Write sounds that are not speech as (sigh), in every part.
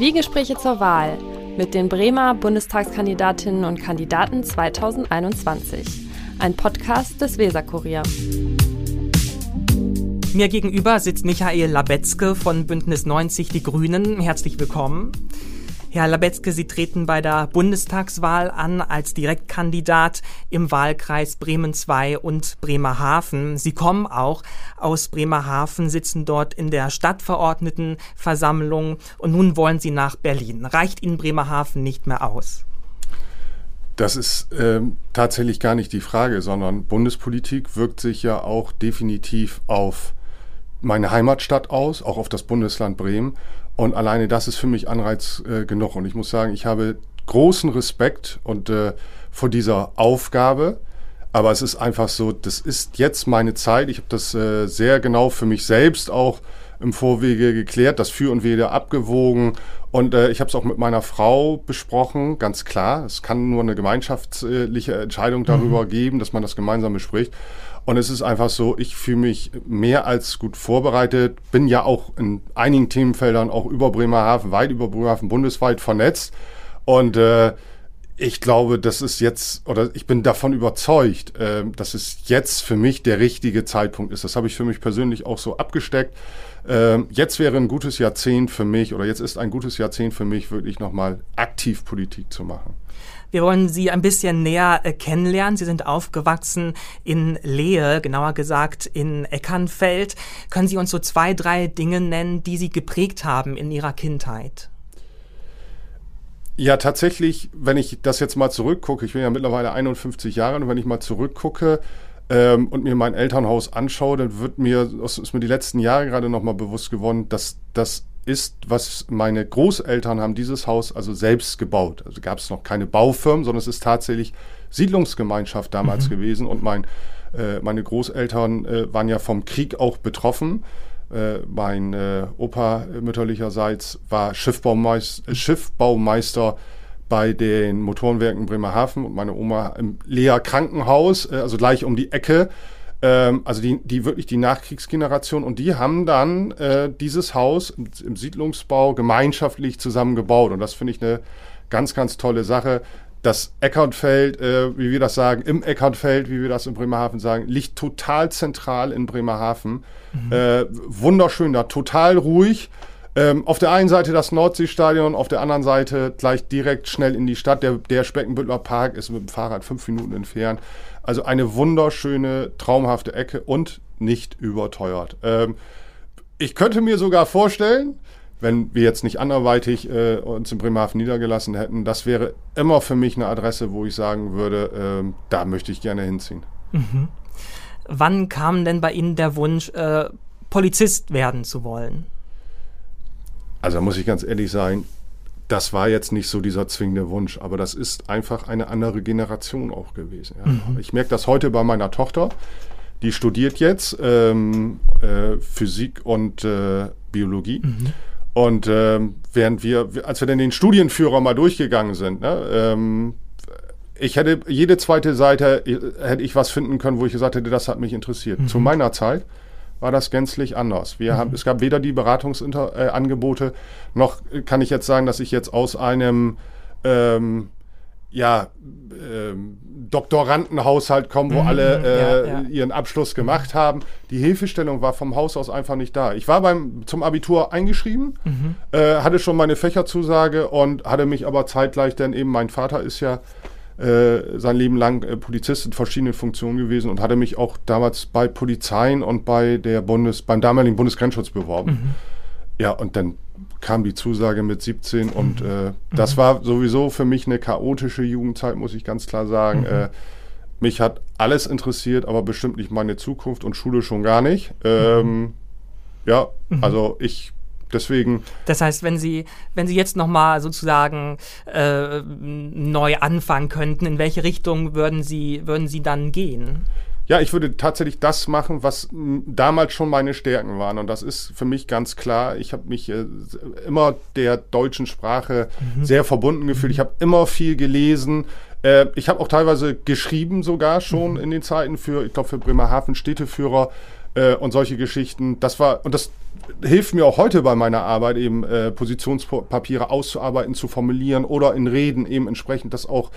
Zwiegespräche zur Wahl mit den Bremer Bundestagskandidatinnen und Kandidaten 2021. Ein Podcast des Weserkurier. Mir gegenüber sitzt Michael Labetzke von Bündnis 90 Die Grünen. Herzlich willkommen. Herr Labetzke, Sie treten bei der Bundestagswahl an als Direktkandidat im Wahlkreis Bremen II und Bremerhaven. Sie kommen auch aus Bremerhaven, sitzen dort in der Stadtverordnetenversammlung und nun wollen Sie nach Berlin. Reicht Ihnen Bremerhaven nicht mehr aus? Das ist ähm, tatsächlich gar nicht die Frage, sondern Bundespolitik wirkt sich ja auch definitiv auf meine Heimatstadt aus, auch auf das Bundesland Bremen. Und alleine das ist für mich Anreiz äh, genug. Und ich muss sagen, ich habe großen Respekt und äh, vor dieser Aufgabe. Aber es ist einfach so, das ist jetzt meine Zeit. Ich habe das äh, sehr genau für mich selbst auch im Vorwege geklärt, das Für und Wider abgewogen. Und äh, ich habe es auch mit meiner Frau besprochen, ganz klar. Es kann nur eine gemeinschaftliche Entscheidung darüber mhm. geben, dass man das gemeinsam bespricht. Und es ist einfach so, ich fühle mich mehr als gut vorbereitet, bin ja auch in einigen Themenfeldern auch über Bremerhaven, weit über Bremerhaven bundesweit vernetzt. Und äh, ich glaube, das ist jetzt, oder ich bin davon überzeugt, äh, dass es jetzt für mich der richtige Zeitpunkt ist. Das habe ich für mich persönlich auch so abgesteckt. Äh, jetzt wäre ein gutes Jahrzehnt für mich, oder jetzt ist ein gutes Jahrzehnt für mich, wirklich nochmal aktiv Politik zu machen. Wir wollen Sie ein bisschen näher äh, kennenlernen. Sie sind aufgewachsen in Lehe, genauer gesagt in Eckernfeld. Können Sie uns so zwei, drei Dinge nennen, die Sie geprägt haben in Ihrer Kindheit? Ja, tatsächlich, wenn ich das jetzt mal zurückgucke, ich bin ja mittlerweile 51 Jahre und wenn ich mal zurückgucke ähm, und mir mein Elternhaus anschaue, dann wird mir, ist mir die letzten Jahre gerade nochmal bewusst geworden, dass das ist, was meine Großeltern haben dieses Haus also selbst gebaut. Also gab es noch keine Baufirmen, sondern es ist tatsächlich Siedlungsgemeinschaft damals mhm. gewesen und mein, äh, meine Großeltern äh, waren ja vom Krieg auch betroffen. Äh, mein äh, Opa mütterlicherseits war Schiffbaumeister, Schiffbaumeister bei den Motorenwerken Bremerhaven und meine Oma im Lea Krankenhaus, äh, also gleich um die Ecke. Ähm, also die, die wirklich die Nachkriegsgeneration und die haben dann äh, dieses Haus im, im, Siedlungsbau gemeinschaftlich zusammengebaut und das finde ich eine ganz, ganz tolle Sache. Das Eckernfeld, äh, wie wir das sagen, im Eckernfeld, wie wir das in Bremerhaven sagen, liegt total zentral in Bremerhaven. Mhm. Äh, wunderschön da, total ruhig. Ähm, auf der einen Seite das Nordseestadion, auf der anderen Seite gleich direkt schnell in die Stadt. Der, der Speckenbüttler Park ist mit dem Fahrrad fünf Minuten entfernt. Also eine wunderschöne, traumhafte Ecke und nicht überteuert. Ähm, ich könnte mir sogar vorstellen, wenn wir jetzt nicht anderweitig äh, uns in Bremerhaven niedergelassen hätten, das wäre immer für mich eine Adresse, wo ich sagen würde, äh, da möchte ich gerne hinziehen. Mhm. Wann kam denn bei Ihnen der Wunsch, äh, Polizist werden zu wollen? Also muss ich ganz ehrlich sagen, das war jetzt nicht so dieser zwingende Wunsch, aber das ist einfach eine andere Generation auch gewesen. Ja. Mhm. Ich merke das heute bei meiner Tochter. Die studiert jetzt ähm, äh, Physik und äh, Biologie. Mhm. Und ähm, während wir, als wir dann den Studienführer mal durchgegangen sind, ne, ähm, ich hätte jede zweite Seite äh, hätte ich was finden können, wo ich gesagt hätte, das hat mich interessiert. Mhm. Zu meiner Zeit war das gänzlich anders. Wir mhm. haben, es gab weder die Beratungsangebote, äh, noch kann ich jetzt sagen, dass ich jetzt aus einem ähm, ja, ähm, Doktorandenhaushalt komme, wo mhm, alle äh, ja, ja. ihren Abschluss gemacht haben. Die Hilfestellung war vom Haus aus einfach nicht da. Ich war beim zum Abitur eingeschrieben, mhm. äh, hatte schon meine Fächerzusage und hatte mich aber zeitgleich, denn eben mein Vater ist ja äh, sein Leben lang äh, Polizist in verschiedenen Funktionen gewesen und hatte mich auch damals bei Polizeien und bei der Bundes, beim damaligen Bundesgrenzschutz beworben. Mhm. Ja, und dann kam die Zusage mit 17 mhm. und äh, das mhm. war sowieso für mich eine chaotische Jugendzeit, muss ich ganz klar sagen. Mhm. Äh, mich hat alles interessiert, aber bestimmt nicht meine Zukunft und Schule schon gar nicht. Ähm, mhm. ja, mhm. also ich Deswegen. Das heißt, wenn Sie, wenn Sie jetzt nochmal sozusagen äh, neu anfangen könnten, in welche Richtung würden Sie, würden Sie dann gehen? Ja, ich würde tatsächlich das machen, was damals schon meine Stärken waren. Und das ist für mich ganz klar. Ich habe mich äh, immer der deutschen Sprache mhm. sehr verbunden gefühlt. Ich habe immer viel gelesen. Äh, ich habe auch teilweise geschrieben sogar schon mhm. in den Zeiten für, ich glaube, für Bremerhaven Städteführer äh, und solche Geschichten. Das war, und das hilft mir auch heute bei meiner Arbeit, eben äh, Positionspapiere auszuarbeiten, zu formulieren oder in Reden eben entsprechend das auch,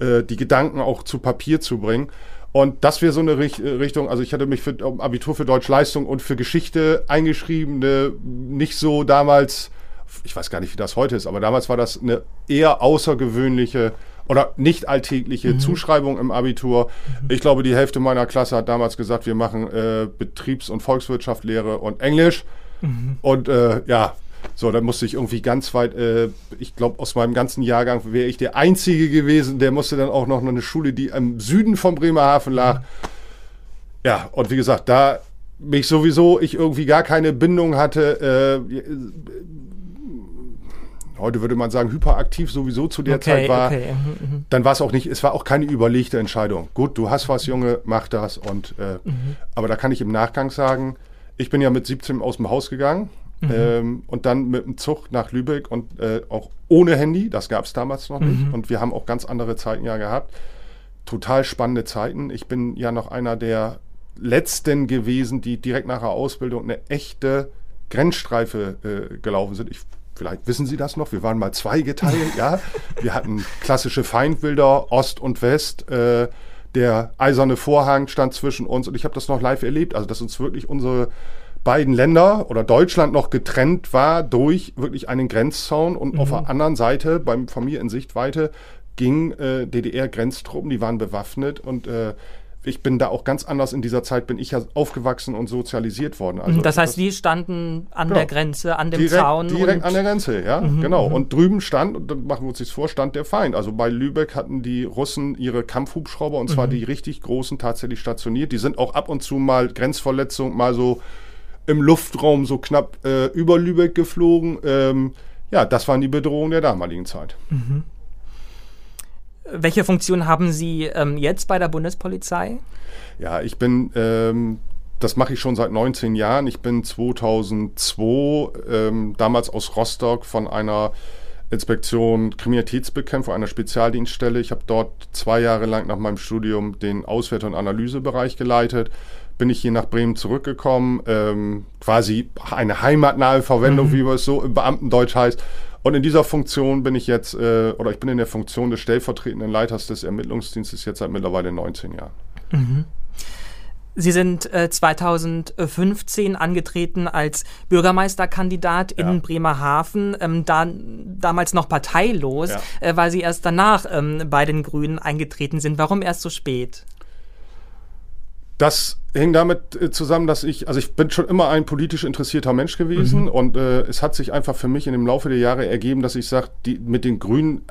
äh, die Gedanken auch zu Papier zu bringen. Und das wäre so eine Richt Richtung, also ich hatte mich für Abitur für Deutschleistung und für Geschichte eingeschrieben, ne, nicht so damals, ich weiß gar nicht, wie das heute ist, aber damals war das eine eher außergewöhnliche oder nicht alltägliche mhm. Zuschreibung im Abitur. Mhm. Ich glaube, die Hälfte meiner Klasse hat damals gesagt, wir machen äh, Betriebs- und Volkswirtschaftslehre und Englisch. Mhm. Und äh, ja, so, dann musste ich irgendwie ganz weit, äh, ich glaube, aus meinem ganzen Jahrgang wäre ich der Einzige gewesen, der musste dann auch noch eine Schule, die im Süden von Bremerhaven lag. Ja, und wie gesagt, da mich sowieso, ich irgendwie gar keine Bindung hatte, äh, heute würde man sagen, hyperaktiv sowieso zu der okay, Zeit war, okay. Mhm, mhm. dann war es auch nicht, es war auch keine überlegte Entscheidung. Gut, du hast was, Junge, mach das. Und äh, mhm. aber da kann ich im Nachgang sagen, ich bin ja mit 17 aus dem Haus gegangen mhm. ähm, und dann mit dem Zug nach Lübeck und äh, auch ohne Handy, das gab es damals noch nicht. Mhm. Und wir haben auch ganz andere Zeiten ja gehabt. Total spannende Zeiten. Ich bin ja noch einer der letzten gewesen, die direkt nach der Ausbildung eine echte Grenzstreife äh, gelaufen sind. Ich, vielleicht wissen Sie das noch, wir waren mal zweigeteilt, ja. Wir hatten klassische Feindbilder, Ost und West. Äh, der eiserne Vorhang stand zwischen uns und ich habe das noch live erlebt. Also, dass uns wirklich unsere beiden Länder oder Deutschland noch getrennt war durch wirklich einen Grenzzaun und mhm. auf der anderen Seite, beim, von mir in Sichtweite, gingen äh, DDR-Grenztruppen, die waren bewaffnet und äh, ich bin da auch ganz anders in dieser Zeit, bin ich ja aufgewachsen und sozialisiert worden. Also das heißt, das, die standen an genau, der Grenze, an dem direkt, Zaun. Direkt an der Grenze, ja, mhm, genau. Mhm. Und drüben stand, und dann machen wir uns das vor, stand der Feind. Also bei Lübeck hatten die Russen ihre Kampfhubschrauber, und zwar mhm. die richtig großen, tatsächlich stationiert. Die sind auch ab und zu mal Grenzverletzung, mal so im Luftraum so knapp äh, über Lübeck geflogen. Ähm, ja, das waren die Bedrohungen der damaligen Zeit. Mhm. Welche Funktion haben Sie ähm, jetzt bei der Bundespolizei? Ja, ich bin, ähm, das mache ich schon seit 19 Jahren. Ich bin 2002 ähm, damals aus Rostock von einer Inspektion Kriminalitätsbekämpfung, einer Spezialdienststelle. Ich habe dort zwei Jahre lang nach meinem Studium den Auswert- und Analysebereich geleitet. Bin ich hier nach Bremen zurückgekommen, ähm, quasi eine heimatnahe Verwendung, mhm. wie man es so im Beamtendeutsch heißt. Und in dieser Funktion bin ich jetzt, äh, oder ich bin in der Funktion des stellvertretenden Leiters des Ermittlungsdienstes jetzt seit mittlerweile 19 Jahren. Mhm. Sie sind äh, 2015 angetreten als Bürgermeisterkandidat ja. in Bremerhaven, ähm, da, damals noch parteilos, ja. äh, weil Sie erst danach ähm, bei den Grünen eingetreten sind. Warum erst so spät? Das hängt damit äh, zusammen, dass ich, also ich bin schon immer ein politisch interessierter Mensch gewesen mhm. und äh, es hat sich einfach für mich in dem Laufe der Jahre ergeben, dass ich sage, mit den Grünen,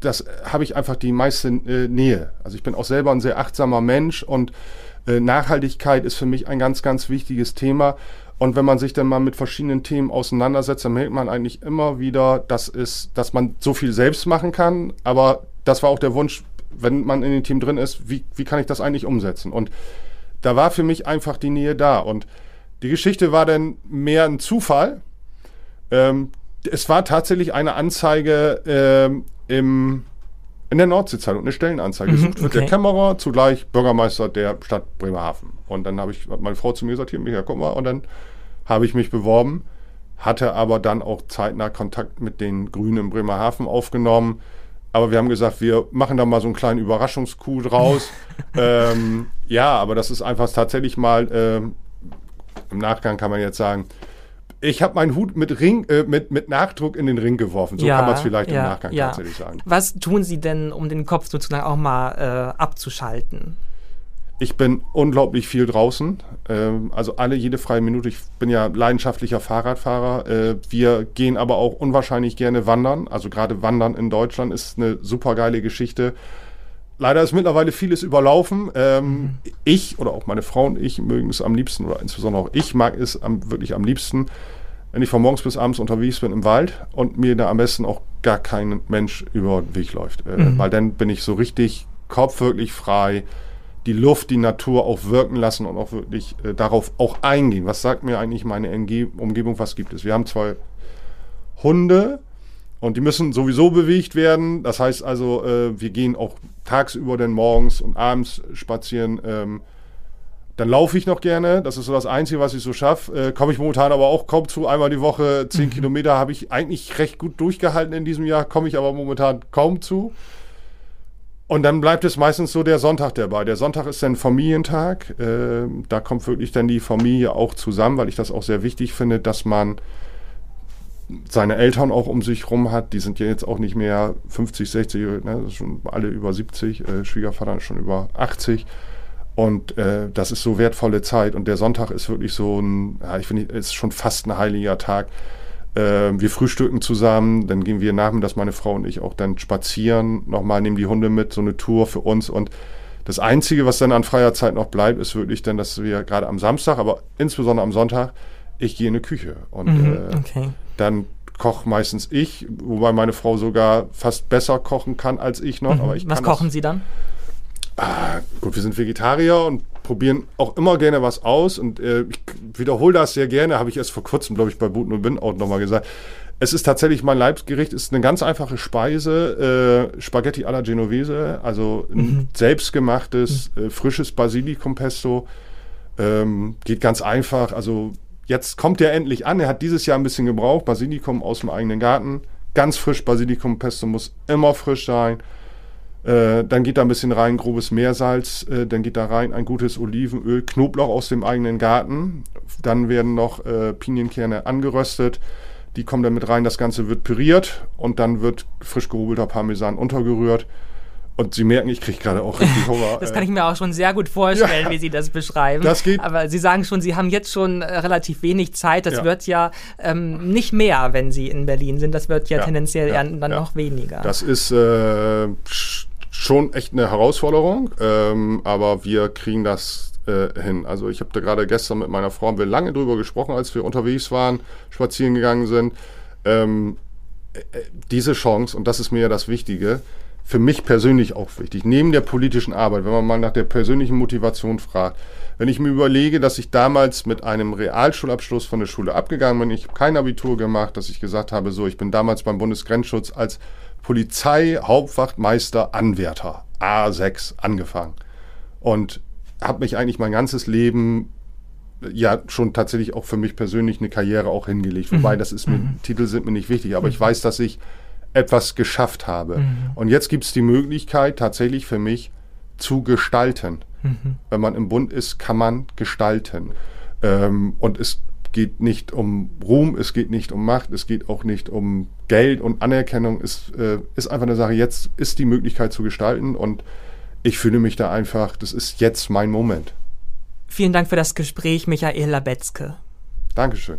das habe ich einfach die meiste äh, Nähe. Also ich bin auch selber ein sehr achtsamer Mensch und äh, Nachhaltigkeit ist für mich ein ganz, ganz wichtiges Thema. Und wenn man sich dann mal mit verschiedenen Themen auseinandersetzt, dann merkt man eigentlich immer wieder, dass, es, dass man so viel selbst machen kann. Aber das war auch der Wunsch, wenn man in dem Team drin ist, wie, wie kann ich das eigentlich umsetzen? Und da war für mich einfach die Nähe da. Und die Geschichte war dann mehr ein Zufall. Ähm, es war tatsächlich eine Anzeige ähm, im, in der Nordsee-Zeitung, eine Stellenanzeige. Mhm, Gesucht wird der Kämmerer, zugleich Bürgermeister der Stadt Bremerhaven. Und dann habe ich meine Frau zu mir gesagt, hier, Michael, guck mal. Und dann habe ich mich beworben, hatte aber dann auch zeitnah Kontakt mit den Grünen in Bremerhaven aufgenommen aber wir haben gesagt, wir machen da mal so einen kleinen Überraschungskuh draus. (laughs) ähm, ja, aber das ist einfach tatsächlich mal, ähm, im Nachgang kann man jetzt sagen, ich habe meinen Hut mit Ring, äh, mit, mit Nachdruck in den Ring geworfen. So ja, kann man es vielleicht ja, im Nachgang ja. tatsächlich sagen. Was tun Sie denn, um den Kopf sozusagen auch mal äh, abzuschalten? Ich bin unglaublich viel draußen. Ähm, also alle, jede freie Minute. Ich bin ja leidenschaftlicher Fahrradfahrer. Äh, wir gehen aber auch unwahrscheinlich gerne wandern. Also gerade Wandern in Deutschland ist eine super geile Geschichte. Leider ist mittlerweile vieles überlaufen. Ähm, mhm. Ich oder auch meine Frau und ich mögen es am liebsten, oder insbesondere auch ich mag es am, wirklich am liebsten, wenn ich von morgens bis abends unterwegs bin im Wald und mir da am besten auch gar kein Mensch über den Weg läuft. Äh, mhm. Weil dann bin ich so richtig Kopf wirklich frei die Luft, die Natur auch wirken lassen und auch wirklich äh, darauf auch eingehen. Was sagt mir eigentlich meine Umge Umgebung, was gibt es? Wir haben zwei Hunde und die müssen sowieso bewegt werden. Das heißt also, äh, wir gehen auch tagsüber denn morgens und abends spazieren. Ähm, Dann laufe ich noch gerne, das ist so das Einzige, was ich so schaffe. Äh, Komme ich momentan aber auch kaum zu. Einmal die Woche, zehn mhm. (laughs) Kilometer habe ich eigentlich recht gut durchgehalten in diesem Jahr, komme ich aber momentan kaum zu. Und dann bleibt es meistens so der Sonntag dabei. Der Sonntag ist dann Familientag. Äh, da kommt wirklich dann die Familie auch zusammen, weil ich das auch sehr wichtig finde, dass man seine Eltern auch um sich rum hat. Die sind ja jetzt auch nicht mehr 50, 60, ne, schon alle über 70. Äh, Schwiegervater ist schon über 80. Und äh, das ist so wertvolle Zeit. Und der Sonntag ist wirklich so ein, ja, ich finde, ist schon fast ein heiliger Tag. Äh, wir frühstücken zusammen, dann gehen wir nachmittags, meine Frau und ich, auch dann spazieren, nochmal nehmen die Hunde mit, so eine Tour für uns. Und das Einzige, was dann an freier Zeit noch bleibt, ist wirklich dann, dass wir gerade am Samstag, aber insbesondere am Sonntag, ich gehe in die Küche. Und mhm, äh, okay. dann koche meistens ich, wobei meine Frau sogar fast besser kochen kann als ich noch. Mhm. Aber ich was kochen Sie dann? Ah, gut, wir sind Vegetarier und probieren auch immer gerne was aus und äh, ich wiederhole das sehr gerne, habe ich erst vor kurzem, glaube ich, bei Buten und Bin auch nochmal gesagt. Es ist tatsächlich mein Leibsgericht, ist eine ganz einfache Speise, äh, Spaghetti alla Genovese, also ein mhm. selbstgemachtes, mhm. äh, frisches Basilikumpesto. Ähm, geht ganz einfach, also jetzt kommt er endlich an. Er hat dieses Jahr ein bisschen gebraucht. Basilikum aus dem eigenen Garten. Ganz frisch Basilikumpesto muss immer frisch sein. Äh, dann geht da ein bisschen rein grobes Meersalz. Äh, dann geht da rein ein gutes Olivenöl, Knoblauch aus dem eigenen Garten. Dann werden noch äh, Pinienkerne angeröstet. Die kommen dann mit rein. Das Ganze wird püriert und dann wird frisch gehobelter Parmesan untergerührt. Und Sie merken, ich kriege gerade auch richtig Hunger. (laughs) das kann ich mir auch schon sehr gut vorstellen, ja, wie Sie das beschreiben. Das geht. Aber Sie sagen schon, Sie haben jetzt schon äh, relativ wenig Zeit. Das ja. wird ja ähm, nicht mehr, wenn Sie in Berlin sind. Das wird ja, ja tendenziell dann noch weniger. Das ist äh, schon echt eine Herausforderung, ähm, aber wir kriegen das äh, hin. Also ich habe da gerade gestern mit meiner Frau haben wir lange drüber gesprochen, als wir unterwegs waren, spazieren gegangen sind. Ähm, äh, diese Chance, und das ist mir ja das Wichtige, für mich persönlich auch wichtig, neben der politischen Arbeit, wenn man mal nach der persönlichen Motivation fragt, wenn ich mir überlege, dass ich damals mit einem Realschulabschluss von der Schule abgegangen bin, ich habe kein Abitur gemacht, dass ich gesagt habe, so, ich bin damals beim Bundesgrenzschutz als Polizeihauptwachtmeister Anwärter A6 angefangen und habe mich eigentlich mein ganzes Leben ja schon tatsächlich auch für mich persönlich eine Karriere auch hingelegt. Wobei, mhm. das ist mir, mhm. Titel sind mir nicht wichtig, aber mhm. ich weiß, dass ich etwas geschafft habe. Mhm. Und jetzt gibt es die Möglichkeit, tatsächlich für mich zu gestalten. Mhm. Wenn man im Bund ist, kann man gestalten. Ähm, und es geht nicht um Ruhm, es geht nicht um Macht, es geht auch nicht um Geld und Anerkennung. Es äh, ist einfach eine Sache, jetzt ist die Möglichkeit zu gestalten und ich fühle mich da einfach, das ist jetzt mein Moment. Vielen Dank für das Gespräch, Michael Labetzke. Dankeschön.